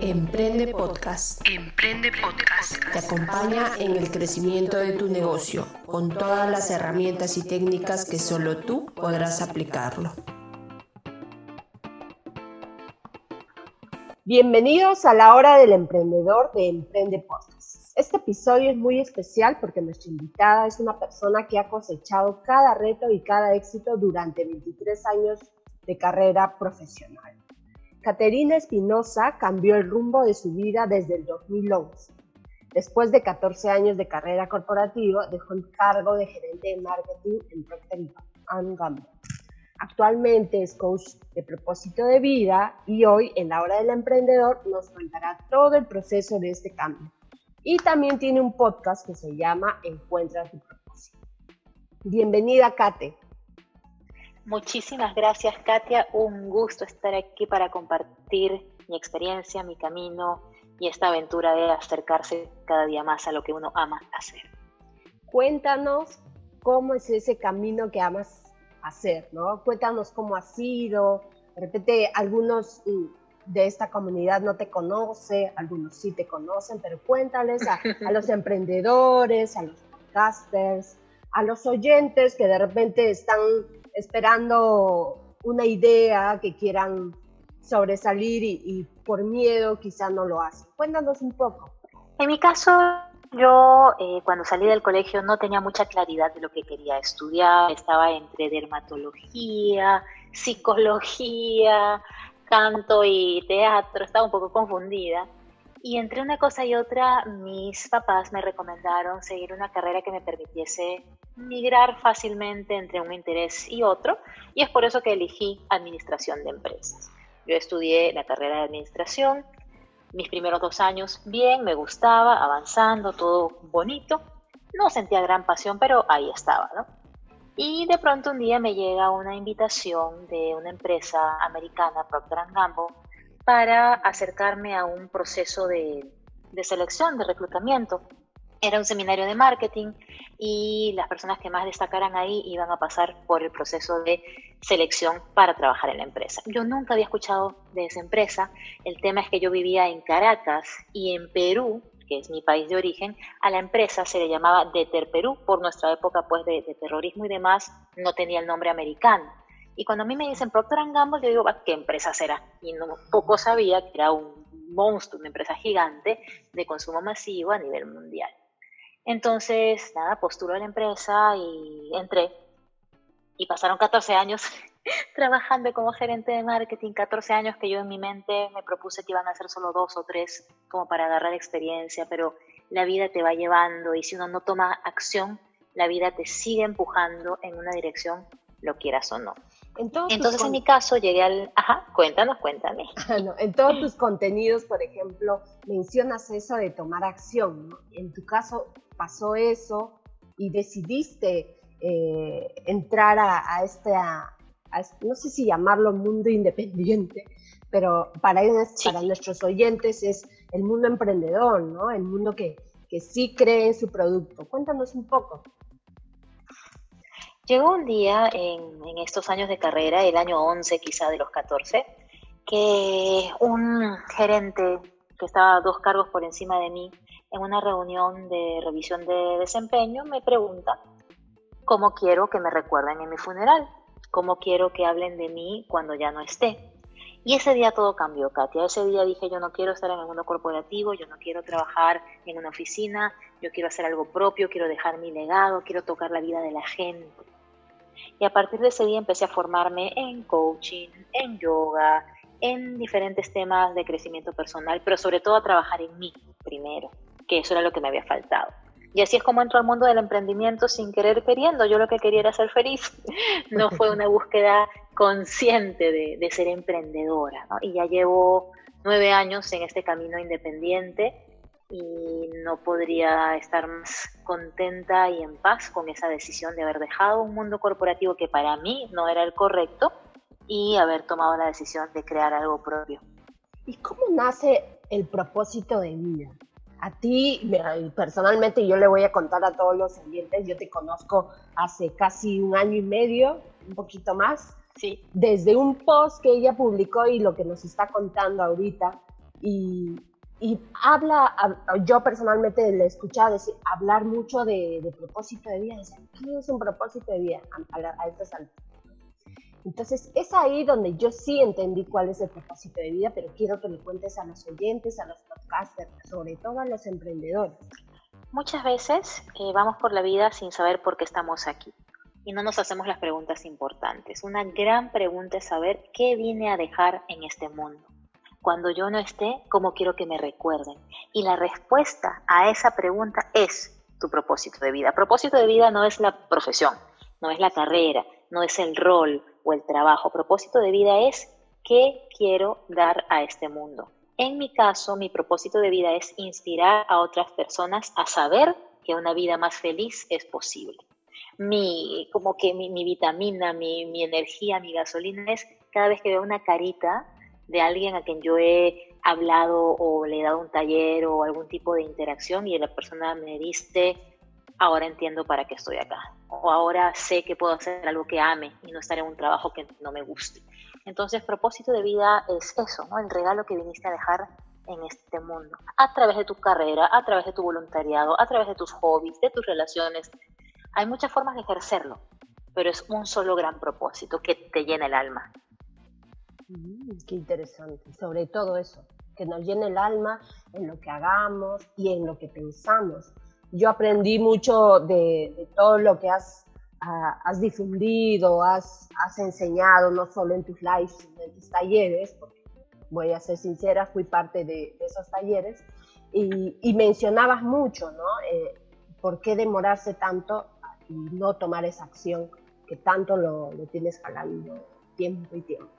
Emprende Podcast. Emprende Podcast. Te acompaña en el crecimiento de tu negocio con todas las herramientas y técnicas que solo tú podrás aplicarlo. Bienvenidos a la hora del emprendedor de Emprende Podcast. Este episodio es muy especial porque nuestra invitada es una persona que ha cosechado cada reto y cada éxito durante 23 años de carrera profesional. Caterina Espinosa cambió el rumbo de su vida desde el 2011. Después de 14 años de carrera corporativa, dejó el cargo de gerente de marketing en Procter Gamble. Actualmente es coach de propósito de vida y hoy, en la hora del emprendedor, nos contará todo el proceso de este cambio. Y también tiene un podcast que se llama Encuentra tu propósito. Bienvenida, Kate. Muchísimas gracias, Katia. Un gusto estar aquí para compartir mi experiencia, mi camino y esta aventura de acercarse cada día más a lo que uno ama hacer. Cuéntanos cómo es ese camino que amas hacer, ¿no? Cuéntanos cómo ha sido. De repente, algunos mm, de esta comunidad no te conocen, algunos sí te conocen, pero cuéntales a, a los emprendedores, a los podcasters, a los oyentes que de repente están esperando una idea que quieran sobresalir y, por miedo quizá no lo hacen. Cuéntanos un poco. En mi caso, yo eh, cuando salí del colegio no tenía mucha claridad de lo que quería estudiar. Estaba entre dermatología, psicología, canto y teatro. Estaba un poco confundida. Y entre una cosa y otra, mis papás me recomendaron seguir una carrera que me permitiese migrar fácilmente entre un interés y otro, y es por eso que elegí administración de empresas. Yo estudié la carrera de administración, mis primeros dos años bien, me gustaba, avanzando, todo bonito, no sentía gran pasión, pero ahí estaba, ¿no? Y de pronto un día me llega una invitación de una empresa americana, Procter Gamble, para acercarme a un proceso de, selección, de reclutamiento. Era un seminario de marketing y las personas que más destacaran ahí iban a pasar por el proceso de selección para trabajar en la empresa. Yo nunca había escuchado de esa empresa. El tema es que yo vivía en Caracas y en Perú, que es mi país de origen, a la empresa se le llamaba Deter Perú por nuestra época pues de terrorismo y demás, no tenía el nombre americano. Y cuando a mí me dicen Procter Gamble, yo digo, ¿qué empresa será? Y no, poco sabía que era un monstruo, una empresa gigante de consumo masivo a nivel mundial. Entonces, nada, postuló a la empresa y entré. Y pasaron 14 años trabajando como gerente de marketing, 14 años que yo en mi mente me propuse que iban a ser solo dos o tres como para agarrar experiencia, pero la vida te va llevando y si uno no toma acción, la vida te sigue empujando en una dirección, lo quieras o no. Entonces, en mi caso, llegué al... Ajá, cuéntanos, cuéntame. en todos tus contenidos, por ejemplo, mencionas eso de tomar acción. ¿no? En tu caso, pasó eso y decidiste eh, entrar a, este, no sé si llamarlo mundo independiente, pero para, para nuestros oyentes es el mundo emprendedor, ¿no? El mundo que, que sí cree en su producto. Cuéntanos un poco. Llegó un día en, estos años de carrera, el año 11 quizá de los 14, que un gerente que estaba dos cargos por encima de mí en una reunión de revisión de desempeño me pregunta cómo quiero que me recuerden en mi funeral, cómo quiero que hablen de mí cuando ya no esté. Y ese día todo cambió, Katia. Ese día dije, yo no quiero estar en el mundo corporativo, yo no quiero trabajar en una oficina, yo quiero hacer algo propio, quiero dejar mi legado, quiero tocar la vida de la gente. Y a partir de ese día empecé a formarme en coaching, en yoga, en diferentes temas de crecimiento personal, pero sobre todo a trabajar en mí primero, que eso era lo que me había faltado. Y así es como entro al mundo del emprendimiento sin querer queriendo. Yo lo que quería era ser feliz. No fue una búsqueda consciente de, ser emprendedora. Y ya llevo nueve años en este camino independiente y no podría estar más contenta y en paz con esa decisión de haber dejado un mundo corporativo que para mí no era el correcto y haber tomado la decisión de crear algo propio. ¿Y cómo nace el propósito de vida? A ti, personalmente, yo le voy a contar a todos los oyentes, yo te conozco hace casi un año y medio, un poquito más, sí. desde un post que ella publicó y lo que nos está contando ahorita. Y, y habla, yo personalmente le he escuchado decir, hablar mucho de, propósito de vida. ¿Qué es un propósito de vida a, a estas alturas? Entonces, es ahí donde yo sí entendí cuál es el propósito de vida, pero quiero que le cuentes a los oyentes, a los podcasters, sobre todo a los emprendedores. Muchas veces eh, vamos por la vida sin saber por qué estamos aquí y no nos hacemos las preguntas importantes. Una gran pregunta es saber qué vine a dejar en este mundo. Cuando yo no esté, ¿cómo quiero que me recuerden? Y la respuesta a esa pregunta es tu propósito de vida. Propósito de vida no es la profesión, no es la carrera, no es el rol, el trabajo. Propósito de vida es qué quiero dar a este mundo. En mi caso, mi propósito de vida es inspirar a otras personas a saber que una vida más feliz es posible. Mi, como que mi, vitamina, mi, mi energía, mi gasolina es cada vez que veo una carita de alguien a quien yo he hablado o le he dado un taller o algún tipo de interacción y la persona me dice, ahora entiendo para qué estoy acá. O ahora sé que puedo hacer algo que ame y no estar en un trabajo que no me guste. Entonces, propósito de vida es eso, ¿no? El regalo que viniste a dejar en este mundo, a través de tu carrera, a través de tu voluntariado, a través de tus hobbies, de tus relaciones. Hay muchas formas de ejercerlo, pero es un solo gran propósito que te llena el alma. Qué interesante, sobre todo eso, que nos llene el alma en lo que hagamos y en lo que pensamos yo aprendí mucho de, todo lo que has, has difundido, has, has, enseñado, no solo en tus lives, sino en tus talleres, porque voy a ser sincera, fui parte de, esos talleres, y, mencionabas mucho, ¿no? Eh, ¿Por qué demorarse tanto y no tomar esa acción que tanto lo, lo tienes jalando tiempo y tiempo?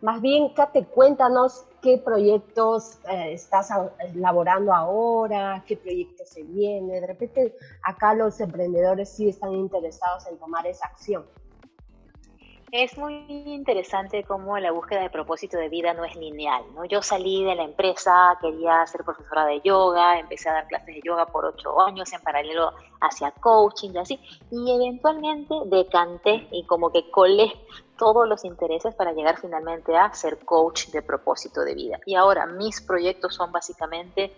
Más bien, Kate, cuéntanos qué proyectos eh, estás elaborando ahora, qué proyectos se viene. De repente, acá los emprendedores sí están interesados en tomar esa acción. Es muy interesante cómo la búsqueda de propósito de vida no es lineal. ¿no? Yo salí de la empresa, quería ser profesora de yoga, empecé a dar clases de yoga por ocho años, en paralelo hacia coaching y así, y eventualmente decanté y como que colé todos los intereses para llegar finalmente a ser coach de propósito de vida. Y ahora mis proyectos son básicamente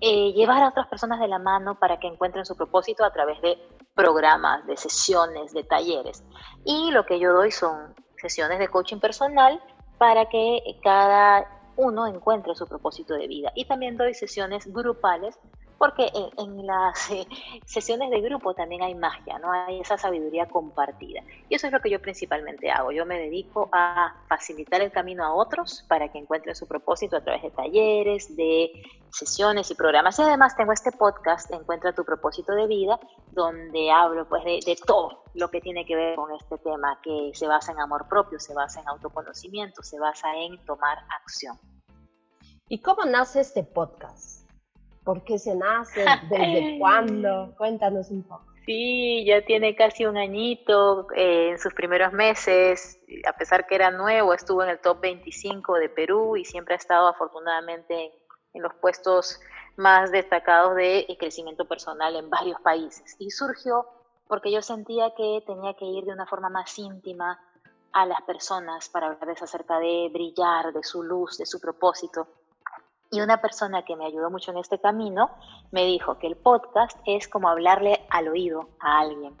eh, llevar a otras personas de la mano para que encuentren su propósito a través de programas, de sesiones, de talleres. Y lo que yo doy son sesiones de coaching personal para que cada uno encuentre su propósito de vida. Y también doy sesiones grupales porque en, las eh, sesiones de grupo también hay magia, ¿no? Hay esa sabiduría compartida. Y eso es lo que yo principalmente hago. Yo me dedico a facilitar el camino a otros para que encuentren su propósito a través de talleres, de sesiones y programas. Y además tengo este podcast, Encuentra tu propósito de vida, donde hablo pues de, de todo lo que tiene que ver con este tema, que se basa en amor propio, se basa en autoconocimiento, se basa en tomar acción. ¿Y cómo nace este podcast? ¿Por qué se nace? ¿Desde cuándo? Cuéntanos un poco. Sí, ya tiene casi un añito. Eh, en sus primeros meses, a pesar que era nuevo, estuvo en el top 25 de Perú y siempre ha estado afortunadamente en, los puestos más destacados de crecimiento personal en varios países. Y surgió porque yo sentía que tenía que ir de una forma más íntima a las personas para hablarles acerca de brillar, de su luz, de su propósito. Y una persona que me ayudó mucho en este camino me dijo que el podcast es como hablarle al oído a alguien.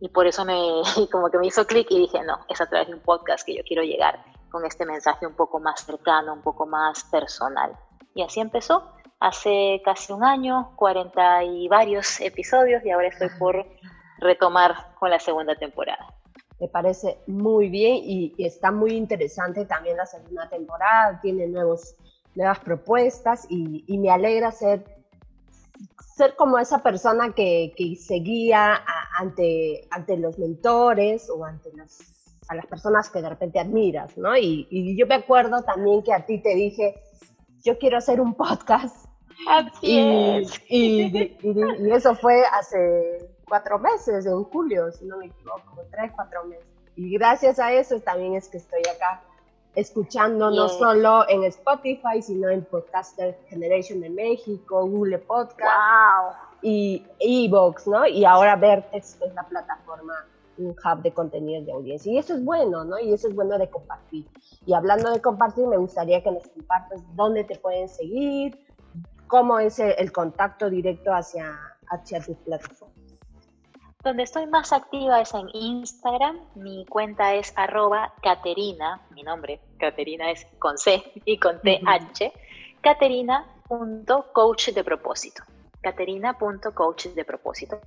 Y por eso me, como que me hizo clic y dije, no, es a través de un podcast que yo quiero llegar con este mensaje un poco más cercano, un poco más personal. Y así empezó. Hace casi un año, 40 y varios episodios y ahora estoy por retomar con la segunda temporada. Me parece muy bien y, y está muy interesante también la segunda temporada. Tiene nuevos nuevas propuestas y, me alegra ser, ser como esa persona que, que seguía ante, ante los mentores o ante los a las personas que de repente admiras, ¿no? Y, y, yo me acuerdo también que a ti te dije, yo quiero hacer un podcast. Así y, y, eso fue hace cuatro meses, en julio, si no me equivoco, tres, cuatro meses. Y gracias a eso también es que estoy acá escuchando no solo en Spotify, sino en Podcaster Generation de México, Google Podcast y Evox, ¿no? Y ahora Vertex, que es la plataforma, un hub de contenidos de audiencia. Y eso es bueno, ¿no? Y eso es bueno de compartir. Y hablando de compartir, me gustaría que nos compartas dónde te pueden seguir, cómo es el, contacto directo hacia, hacia tus plataformas. Donde estoy más activa es en Instagram. Mi cuenta es arroba Caterina, mi nombre, Caterina es con C y con TH, caterina.coach de propósito. Caterina.coach de propósito.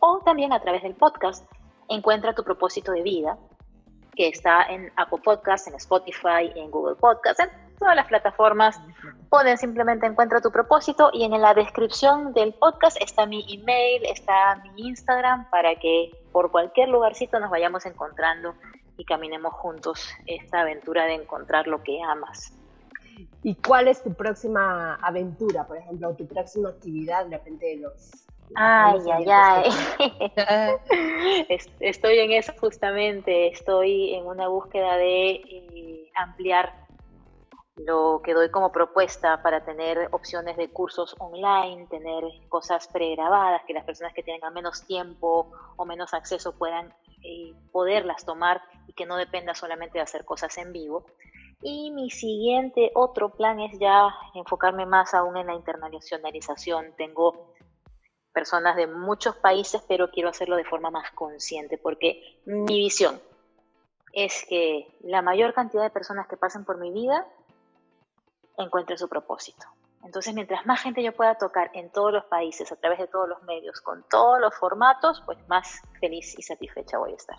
O también a través del podcast, encuentra tu propósito de vida, que está en Apple Podcast, en Spotify, en Google Podcast, en todas las plataformas ponen simplemente encuentra tu propósito y en la descripción del podcast está mi email, está mi Instagram para que por cualquier lugarcito nos vayamos encontrando y caminemos juntos esta aventura de encontrar lo que amas. ¿Y cuál es tu próxima aventura, por ejemplo, tu próxima actividad de repente de los... Ay, ay, ay. estoy en eso justamente, estoy en una búsqueda de eh, ampliar lo que doy como propuesta para tener opciones de cursos online, tener cosas pregrabadas, que las personas que tengan menos tiempo o menos acceso puedan eh, poderlas tomar y que no dependa solamente de hacer cosas en vivo. Y mi siguiente otro plan es ya enfocarme más aún en la internacionalización. Tengo personas de muchos países, pero quiero hacerlo de forma más consciente, porque mi visión es que la mayor cantidad de personas que pasen por mi vida encuentre su propósito. Entonces, mientras más gente yo pueda tocar en todos los países, a través de todos los medios, con todos los formatos, pues más feliz y satisfecha voy a estar.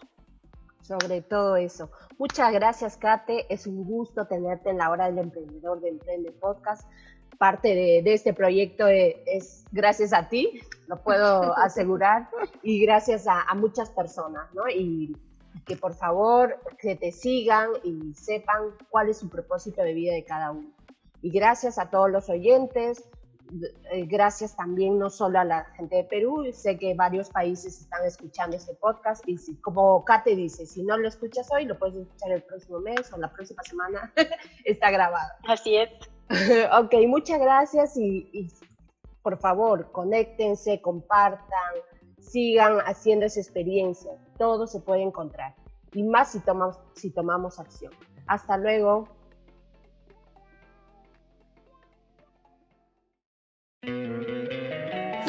Sobre todo eso. Muchas gracias, Kate. Es un gusto tenerte en la hora del emprendedor de Emprende Podcast. Parte de, este proyecto es, gracias a ti, lo puedo asegurar, y gracias a, a muchas personas, ¿no? Y que por favor que te sigan y sepan cuál es su propósito de vida de cada uno. Y gracias a todos los oyentes, eh, gracias también no solo a la gente de Perú, sé que varios países están escuchando este podcast y si, como Kate dice, si no lo escuchas hoy, lo puedes escuchar el próximo mes o la próxima semana, está grabado. Así es. ok, muchas gracias y, y por favor, conéctense, compartan, sigan haciendo esa experiencia, todo se puede encontrar y más si tomamos, si tomamos acción. Hasta luego.